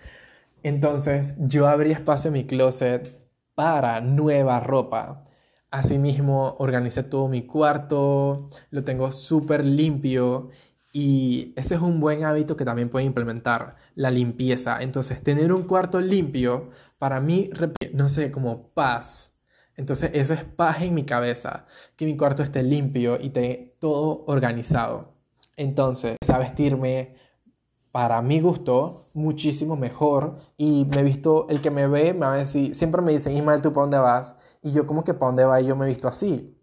Entonces yo abrí espacio en mi closet para nueva ropa. Asimismo, organicé todo mi cuarto, lo tengo súper limpio y ese es un buen hábito que también pueden implementar, la limpieza. Entonces, tener un cuarto limpio, para mí, no sé, como paz. Entonces, eso es paz en mi cabeza, que mi cuarto esté limpio y esté todo organizado. Entonces, a vestirme para mi gusto muchísimo mejor y me he visto, el que me ve me va a decir, siempre me dice, Ismael, ¿tú para dónde vas? Y yo como que para dónde va y yo me he visto así.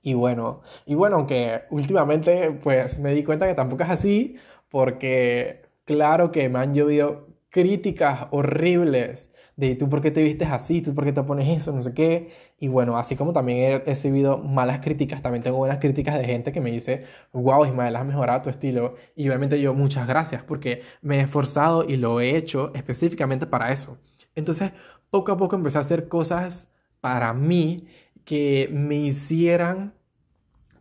Y bueno, y bueno, aunque últimamente pues me di cuenta que tampoco es así, porque claro que me han llovido críticas horribles de tú por qué te vistes así, tú por qué te pones eso, no sé qué. Y bueno, así como también he recibido malas críticas, también tengo buenas críticas de gente que me dice, wow, Ismael, has mejorado tu estilo. Y obviamente yo, muchas gracias, porque me he esforzado y lo he hecho específicamente para eso. Entonces, poco a poco empecé a hacer cosas para mí que me hicieran,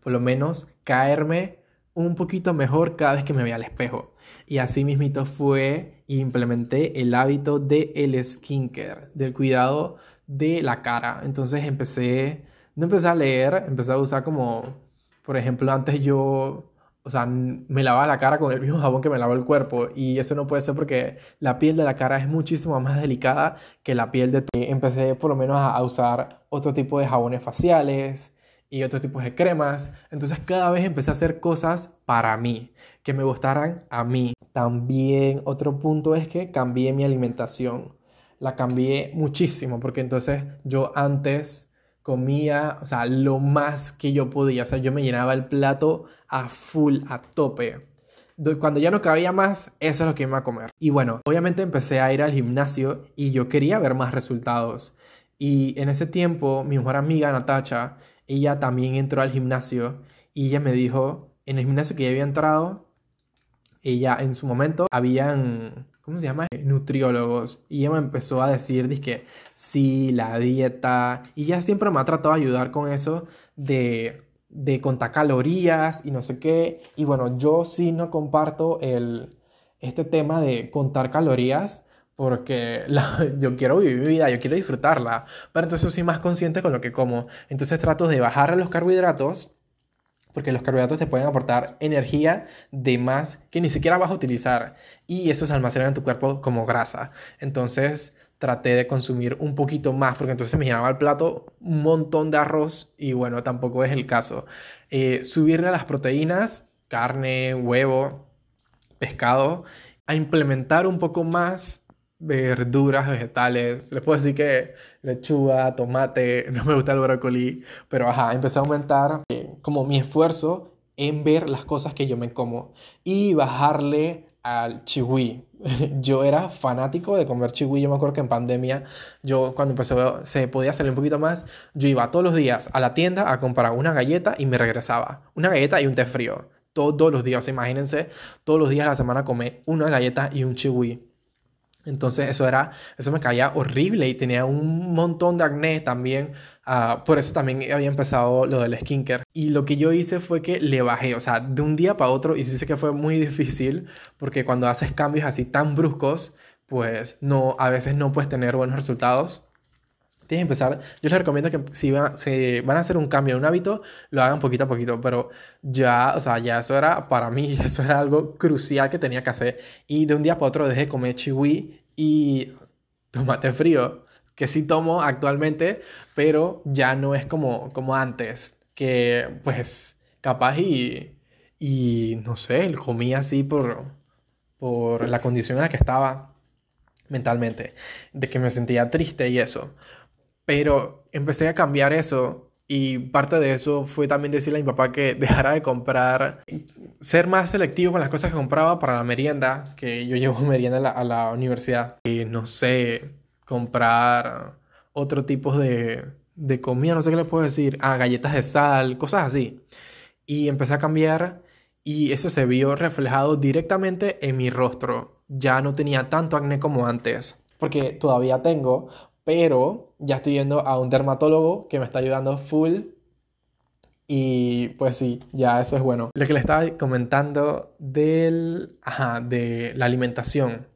por lo menos, caerme un poquito mejor cada vez que me veía al espejo. Y así mismito fue, implementé el hábito del el skincare, del cuidado de la cara. Entonces empecé, no empecé a leer, empecé a usar como, por ejemplo, antes yo, o sea, me lavaba la cara con el mismo jabón que me lavo el cuerpo. Y eso no puede ser porque la piel de la cara es muchísimo más delicada que la piel de tu... Empecé por lo menos a usar otro tipo de jabones faciales y otro tipo de cremas. Entonces cada vez empecé a hacer cosas para mí, que me gustaran a mí. También otro punto es que cambié mi alimentación. La cambié muchísimo porque entonces yo antes comía, o sea, lo más que yo podía. O sea, yo me llenaba el plato a full, a tope. Cuando ya no cabía más, eso es lo que iba a comer. Y bueno, obviamente empecé a ir al gimnasio y yo quería ver más resultados. Y en ese tiempo, mi mejor amiga Natacha, ella también entró al gimnasio y ella me dijo, en el gimnasio que ella había entrado, ella en su momento habían, ¿cómo se llama? Nutriólogos. Y ella me empezó a decir, que sí, la dieta. Y ella siempre me ha tratado de ayudar con eso de, de contar calorías y no sé qué. Y bueno, yo sí no comparto el, este tema de contar calorías porque yo quiero vivir mi vida, yo quiero disfrutarla, pero entonces soy más consciente con lo que como. Entonces trato de bajar los carbohidratos, porque los carbohidratos te pueden aportar energía de más que ni siquiera vas a utilizar y eso se almacena en tu cuerpo como grasa. Entonces traté de consumir un poquito más, porque entonces me llenaba el plato un montón de arroz y bueno, tampoco es el caso. Eh, subirle a las proteínas, carne, huevo, pescado, a implementar un poco más verduras, vegetales. Les puedo decir que lechuga, tomate, no me gusta el brócoli, pero ajá, empecé a aumentar eh, como mi esfuerzo en ver las cosas que yo me como y bajarle al chihui. Yo era fanático de comer chihui. Yo me acuerdo que en pandemia, yo cuando empecé, se podía salir un poquito más, yo iba todos los días a la tienda a comprar una galleta y me regresaba. Una galleta y un té frío. Todos los días, imagínense, todos los días de la semana comer una galleta y un chihui. Entonces eso era, eso me caía horrible y tenía un montón de acné también. Ah, por eso también había empezado lo del skincare. Y lo que yo hice fue que le bajé, o sea, de un día para otro, y sí sé que fue muy difícil, porque cuando haces cambios así tan bruscos, pues no, a veces no puedes tener buenos resultados. Que empezar, yo les recomiendo que si van, van a hacer un cambio, un hábito, lo hagan poquito a poquito, pero ya, o sea, ya eso era para mí, eso era algo crucial que tenía que hacer. Y de un día para otro dejé de comer chihui y tomate frío, que sí tomo actualmente, pero ya no es como, como antes, que pues capaz y, y no sé, comía así por, por la condición en la que estaba mentalmente, de que me sentía triste y eso. Pero empecé a cambiar eso y parte de eso fue también decirle a mi papá que dejara de comprar, ser más selectivo con las cosas que compraba para la merienda, que yo llevo merienda a la, universidad. Y no sé, comprar otro tipo de, de comida, no sé qué le puedo decir, ah, galletas de sal, cosas así. Y empecé a cambiar y eso se vio reflejado directamente en mi rostro. Ya no tenía tanto acné como antes, porque todavía tengo, pero ya estoy yendo a un dermatólogo que me está ayudando full. Y pues sí, ya eso es bueno. Lo que le estaba comentando del, ajá, de la alimentación.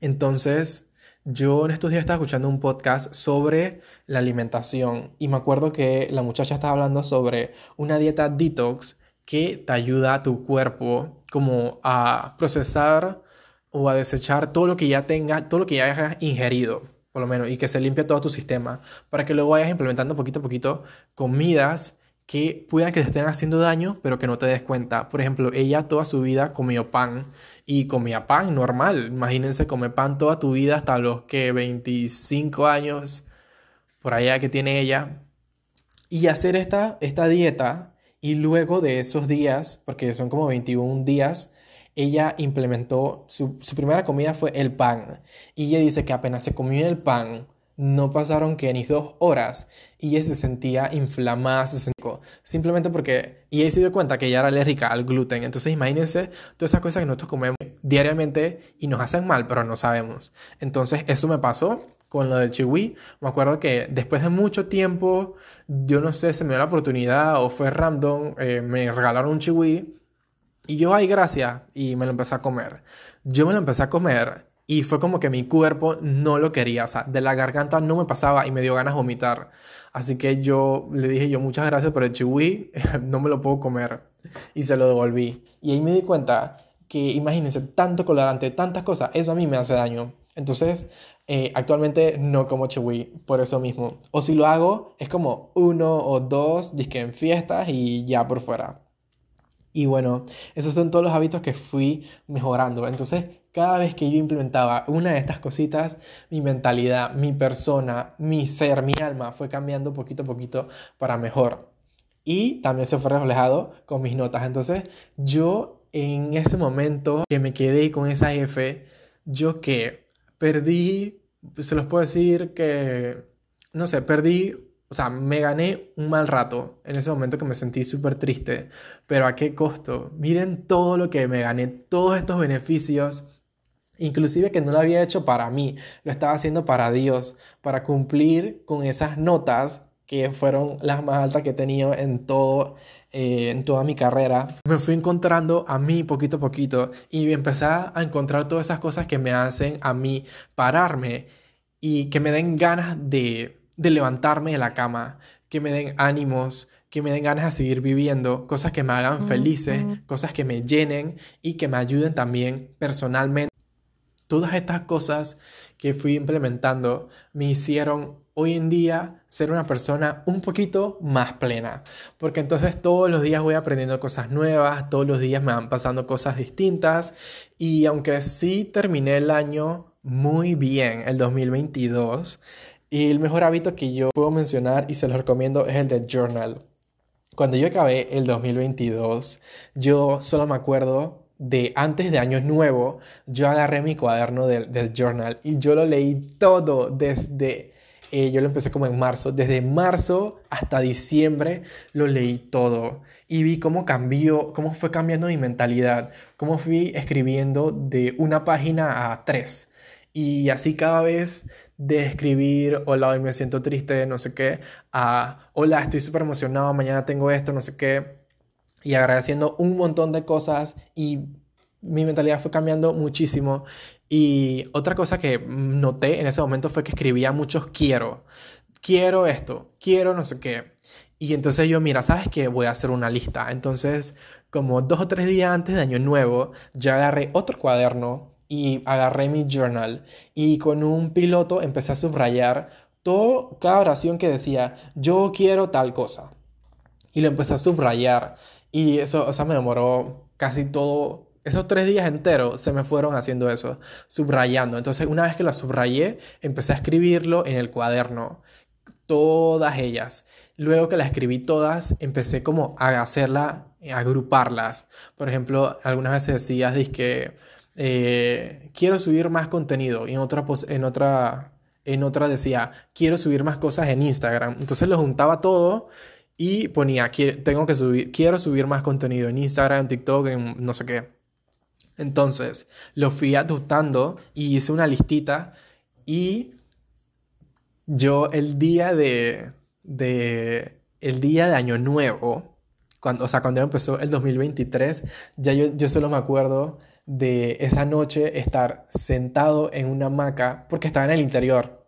Entonces, yo en estos días estaba escuchando un podcast sobre la alimentación y me acuerdo que la muchacha estaba hablando sobre una dieta detox que te ayuda a tu cuerpo como a procesar o a desechar todo lo que ya tenga, todo lo que ya hayas ingerido, por lo menos, y que se limpie todo tu sistema, para que luego vayas implementando poquito a poquito comidas que puedan que te estén haciendo daño, pero que no te des cuenta. Por ejemplo, ella toda su vida comió pan y comía pan normal. Imagínense comer pan toda tu vida hasta los que 25 años por allá que tiene ella. Y hacer esta, esta dieta y luego de esos días, porque son como 21 días, ella implementó, su, primera comida fue el pan. Y ella dice que apenas se comió el pan, no pasaron que ni dos horas y ella se sentía inflamada, se sentía, simplemente porque, y ella se dio cuenta que ella era alérgica al gluten. Entonces imagínense todas esas cosas que nosotros comemos diariamente y nos hacen mal, pero no sabemos. Entonces eso me pasó con lo del chihui. Me acuerdo que después de mucho tiempo, yo no sé, se me dio la oportunidad o fue random, eh, me regalaron un chihui y yo, ay, gracias, y me lo empecé a comer. Yo me lo empecé a comer y fue como que mi cuerpo no lo quería, o sea, de la garganta no me pasaba y me dio ganas de vomitar. Así que yo le dije yo muchas gracias por el chihui, no me lo puedo comer. Y se lo devolví. Y ahí me di cuenta que imagínense, tanto colorante, tantas cosas, eso a mí me hace daño. Entonces, eh, actualmente no como chihui, por eso mismo. O si lo hago, es como uno o dos, disque en fiestas y ya por fuera. Y bueno, esos son todos los hábitos que fui mejorando. Entonces, cada vez que yo implementaba una de estas cositas, mi mentalidad, mi persona, mi ser, mi alma fue cambiando poquito a poquito para mejor. Y también se fue reflejado con mis notas. Entonces, yo en ese momento que me quedé con esa F, yo que perdí, se los puedo decir que, no sé, perdí o sea, me gané un mal rato en ese momento que me sentí súper triste, pero ¿a qué costo? Miren todo lo que me gané, todos estos beneficios, inclusive que no lo había hecho para mí, lo estaba haciendo para Dios, para cumplir con esas notas que fueron las más altas que he tenido en todo eh, en toda mi carrera, me fui encontrando a mí poquito a poquito y empecé a encontrar todas esas cosas que me hacen a mí pararme y que me den ganas de de levantarme de la cama, que me den ánimos, que me den ganas de seguir viviendo, cosas que me hagan felices, cosas que me llenen y que me ayuden también personalmente. Todas estas cosas que fui implementando me hicieron hoy en día ser una persona un poquito más plena, porque entonces todos los días voy aprendiendo cosas nuevas, todos los días me van pasando cosas distintas y aunque sí terminé el año muy bien, el 2022, y el mejor hábito que yo puedo mencionar y se lo recomiendo es el de journal. Cuando yo acabé el 2022, yo solo me acuerdo de antes de Año Nuevo, yo agarré mi cuaderno del, journal y yo lo leí todo desde, eh, yo lo empecé como en marzo, desde marzo hasta diciembre lo leí todo y vi cómo cambió, cómo fue cambiando mi mentalidad, cómo fui escribiendo de una página a tres. Y así cada vez de escribir, hola, hoy me siento triste, no sé qué, a, hola, estoy súper emocionado, mañana tengo esto, no sé qué, y agradeciendo un montón de cosas y mi mentalidad fue cambiando muchísimo. Y otra cosa que noté en ese momento fue que escribía muchos quiero, quiero esto, quiero no sé qué. Y entonces yo, mira, ¿sabes qué? Voy a hacer una lista. Entonces, como dos o tres días antes de Año Nuevo, yo agarré otro cuaderno y agarré mi journal y con un piloto empecé a subrayar todo, cada oración que decía, yo quiero tal cosa. Y lo empecé a subrayar y eso, o sea, me demoró casi todo, esos tres días enteros se me fueron haciendo eso, subrayando. Entonces, una vez que lo subrayé, empecé a escribirlo en el cuaderno, todas ellas. Luego que las escribí todas, empecé como a hacerla, a agruparlas. Por ejemplo, algunas veces decías, que eh, quiero subir más contenido y en otra, en otra, en otra decía, quiero subir más cosas en Instagram. Entonces lo juntaba todo y ponía, tengo que subir, quiero subir más contenido en Instagram, en TikTok, en no sé qué. Entonces lo fui adoptando y hice una listita y yo el día de, de el día de Año Nuevo, cuando, o sea, cuando empezó el 2023, ya yo, yo solo me acuerdo de esa noche estar sentado en una hamaca, porque estaba en el interior.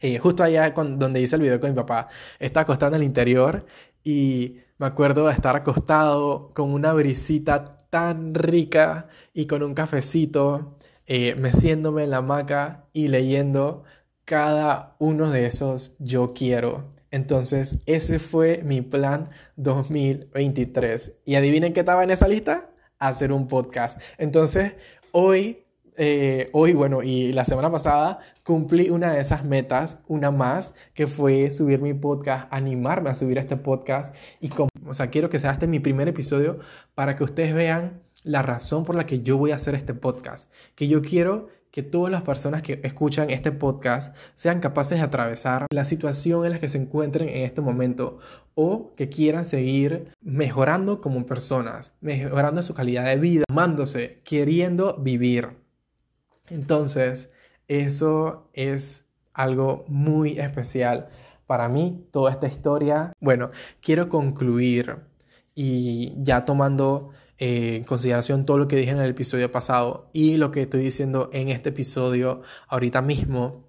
Eh, justo allá donde hice el video con mi papá, estaba acostado en el interior y me acuerdo de estar acostado con una brisita tan rica y con un cafecito, eh, meciéndome en la hamaca y leyendo cada uno de esos yo quiero. Entonces, ese fue mi plan 2023. ¿Y adivinen qué estaba en esa lista? Hacer un podcast. Entonces, hoy, eh, hoy, bueno, y la semana pasada cumplí una de esas metas, una más, que fue subir mi podcast, animarme a subir este podcast. Y como, o sea, quiero que sea este mi primer episodio para que ustedes vean la razón por la que yo voy a hacer este podcast. Que yo quiero que todas las personas que escuchan este podcast sean capaces de atravesar la situación en la que se encuentren en este momento o que quieran seguir mejorando como personas, mejorando su calidad de vida, amándose, queriendo vivir. Entonces, eso es algo muy especial para mí, toda esta historia. Bueno, quiero concluir y ya tomando eh, en consideración todo lo que dije en el episodio pasado y lo que estoy diciendo en este episodio ahorita mismo,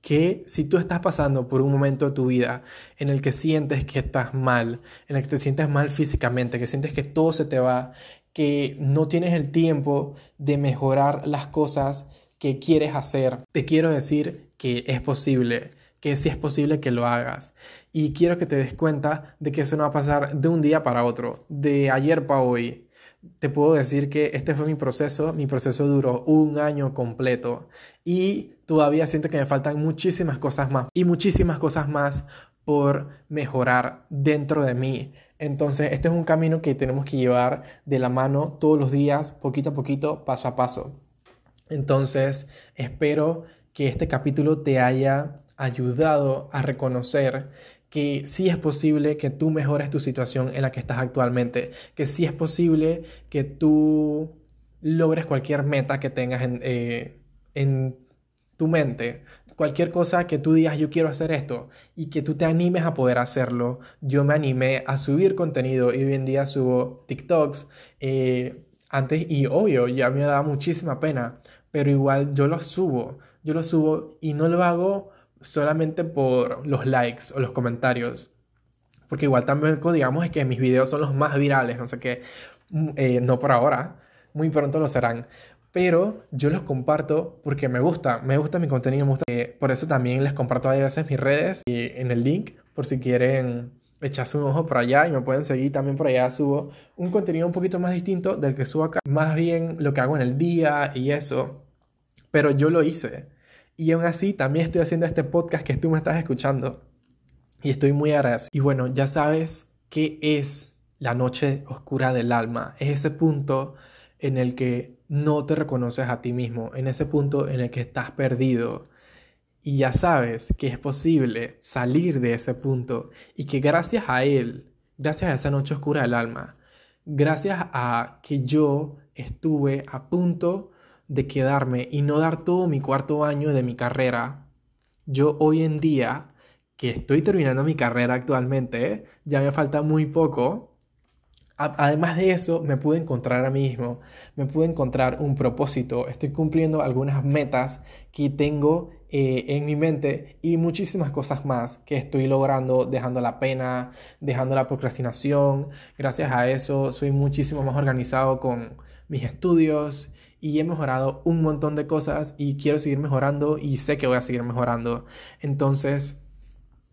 que si tú estás pasando por un momento de tu vida en el que sientes que estás mal, en el que te sientes mal físicamente, que sientes que todo se te va, que no tienes el tiempo de mejorar las cosas que quieres hacer, te quiero decir que es posible que sí es posible que lo hagas. Y quiero que te des cuenta de que eso no va a pasar de un día para otro, de ayer para hoy. Te puedo decir que este fue mi proceso, mi proceso duró un año completo y todavía siento que me faltan muchísimas cosas más y muchísimas cosas más por mejorar dentro de mí. Entonces, este es un camino que tenemos que llevar de la mano todos los días, poquito a poquito, paso a paso. Entonces, espero que este capítulo te haya ayudado a reconocer que sí es posible que tú mejores tu situación en la que estás actualmente, que sí es posible que tú logres cualquier meta que tengas en, eh, en tu mente, cualquier cosa que tú digas yo quiero hacer esto y que tú te animes a poder hacerlo. Yo me animé a subir contenido y hoy en día subo TikToks. Eh, antes y obvio, ya me da muchísima pena, pero igual yo lo subo. Yo lo subo y no lo hago solamente por los likes o los comentarios. Porque igual también digamos es que mis videos son los más virales, no sé qué. Mm, eh, no por ahora, muy pronto lo serán. Pero yo los comparto porque me gusta, me gusta mi contenido, me gusta. Por eso también les comparto a veces mis redes y en el link por si quieren echarse un ojo por allá y me pueden seguir también por allá. Subo un contenido un poquito más distinto del que subo acá. Más bien lo que hago en el día y eso. Pero yo lo hice. Y aún así, también estoy haciendo este podcast que tú me estás escuchando. Y estoy muy agradecido. Y bueno, ya sabes qué es la noche oscura del alma. Es ese punto en el que no te reconoces a ti mismo. En ese punto en el que estás perdido. Y ya sabes que es posible salir de ese punto. Y que gracias a él, gracias a esa noche oscura del alma, gracias a que yo estuve a punto de quedarme y no dar todo mi cuarto año de mi carrera, yo hoy en día, que estoy terminando mi carrera actualmente, ya me falta muy poco, además de eso, me pude encontrar a mí mismo, me pude encontrar un propósito, estoy cumpliendo algunas metas que tengo eh, en mi mente y muchísimas cosas más que estoy logrando, dejando la pena, dejando la procrastinación. Gracias a eso soy muchísimo más organizado con mis estudios y he mejorado un montón de cosas y quiero seguir mejorando y sé que voy a seguir mejorando. Entonces,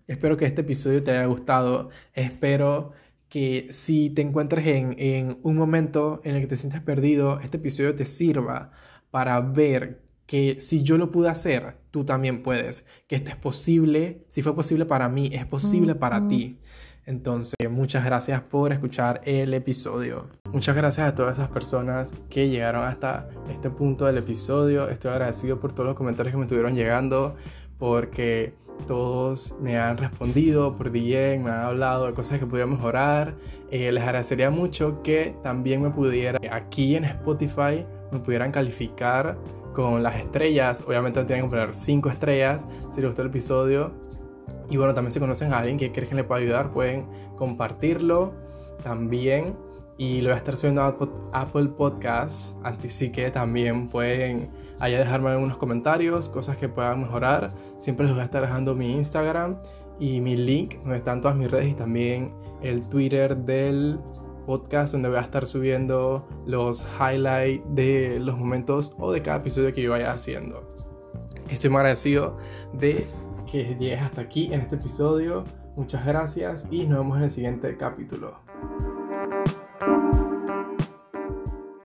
espero que este episodio te haya gustado. Espero que si te encuentres en, en un momento en el que te sientes perdido, este episodio te sirva para ver que si yo lo pude hacer, tú también puedes. Que esto es posible, si fue posible para mí, es posible para ti. Entonces, muchas gracias por escuchar el episodio. Muchas gracias a todas esas personas que llegaron hasta este punto del episodio. Estoy agradecido por todos los comentarios que me estuvieron llegando porque todos me han respondido por DM, me han hablado de cosas que podía mejorar. Eh, les agradecería mucho que también me pudieran aquí en Spotify me pudieran calificar con las estrellas. Obviamente tienen que poner 5 estrellas si les gustó el episodio. Y bueno, también si conocen a alguien que creen que le pueda ayudar, pueden compartirlo también. Y lo voy a estar subiendo a Apple Podcasts. Así que también pueden allá dejarme algunos comentarios, cosas que puedan mejorar. Siempre les voy a estar dejando mi Instagram y mi link donde están todas mis redes y también el Twitter del podcast donde voy a estar subiendo los highlights de los momentos o de cada episodio que yo vaya haciendo. Estoy muy agradecido de que llegues hasta aquí en este episodio. Muchas gracias y nos vemos en el siguiente capítulo.